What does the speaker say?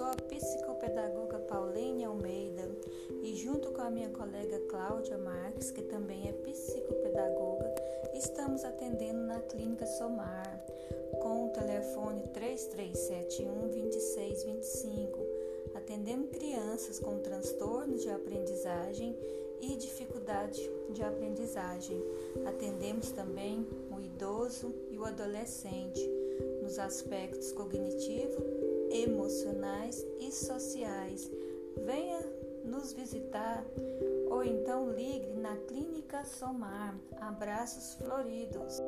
sou a psicopedagoga Pauline Almeida e, junto com a minha colega Cláudia Marques, que também é psicopedagoga, estamos atendendo na Clínica Somar com o telefone 3371 2625, atendendo crianças com transtornos de aprendizagem e dificuldade de aprendizagem. Atendemos também o idoso e o adolescente nos aspectos cognitivos emocionais e sociais. Venha nos visitar ou então ligue na Clínica Somar. Abraços floridos.